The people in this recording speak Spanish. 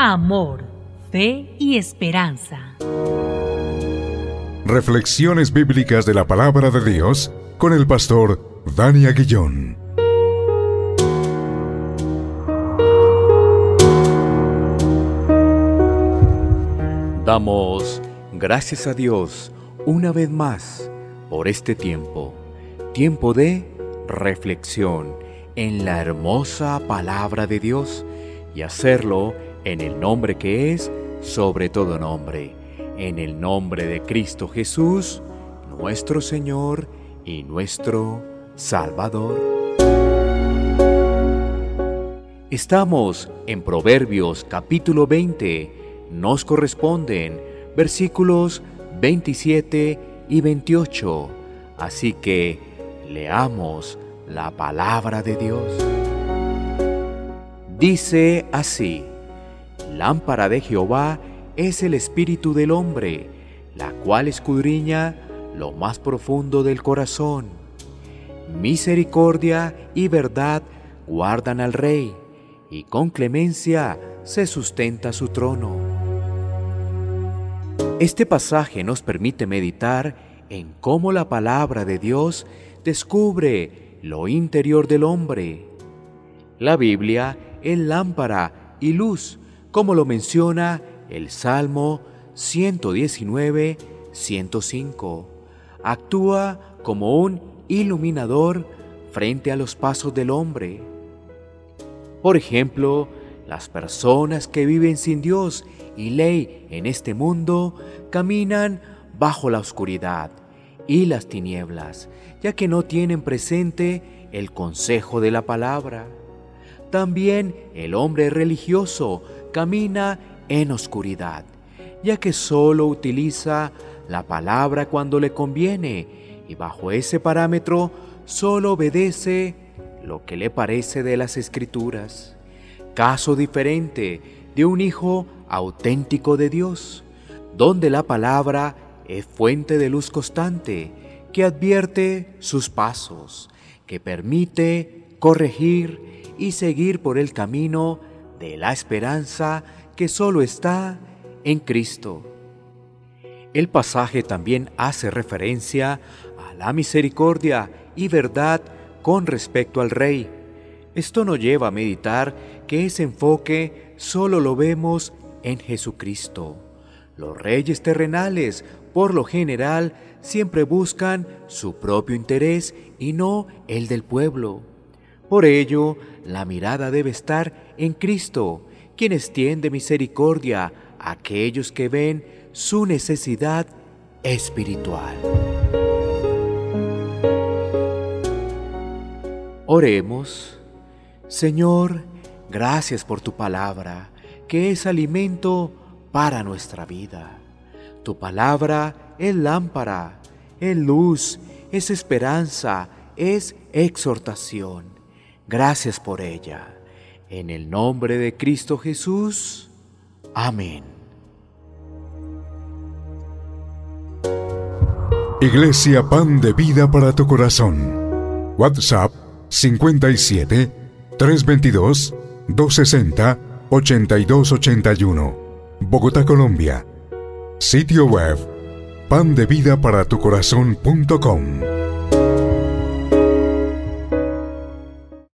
amor, fe y esperanza. Reflexiones bíblicas de la palabra de Dios con el pastor Dani Aguillón. Damos gracias a Dios una vez más por este tiempo, tiempo de reflexión en la hermosa palabra de Dios y hacerlo en el nombre que es sobre todo nombre, en el nombre de Cristo Jesús, nuestro Señor y nuestro Salvador. Estamos en Proverbios capítulo 20, nos corresponden versículos 27 y 28, así que leamos la palabra de Dios. Dice así, Lámpara de Jehová es el espíritu del hombre, la cual escudriña lo más profundo del corazón. Misericordia y verdad guardan al rey, y con clemencia se sustenta su trono. Este pasaje nos permite meditar en cómo la palabra de Dios descubre lo interior del hombre. La Biblia es lámpara y luz como lo menciona el Salmo 119, 105. Actúa como un iluminador frente a los pasos del hombre. Por ejemplo, las personas que viven sin Dios y ley en este mundo caminan bajo la oscuridad y las tinieblas, ya que no tienen presente el consejo de la palabra. También el hombre religioso camina en oscuridad, ya que solo utiliza la palabra cuando le conviene y bajo ese parámetro solo obedece lo que le parece de las escrituras. Caso diferente de un hijo auténtico de Dios, donde la palabra es fuente de luz constante que advierte sus pasos, que permite corregir y seguir por el camino de la esperanza que solo está en Cristo. El pasaje también hace referencia a la misericordia y verdad con respecto al rey. Esto nos lleva a meditar que ese enfoque solo lo vemos en Jesucristo. Los reyes terrenales, por lo general, siempre buscan su propio interés y no el del pueblo. Por ello, la mirada debe estar en Cristo, quien extiende misericordia a aquellos que ven su necesidad espiritual. Oremos. Señor, gracias por tu palabra, que es alimento para nuestra vida. Tu palabra es lámpara, es luz, es esperanza, es exhortación. Gracias por ella. En el nombre de Cristo Jesús. Amén. Iglesia Pan de Vida para tu Corazón. WhatsApp 57 322 260 8281. Bogotá, Colombia. Sitio web pandevidaparatucorazón.com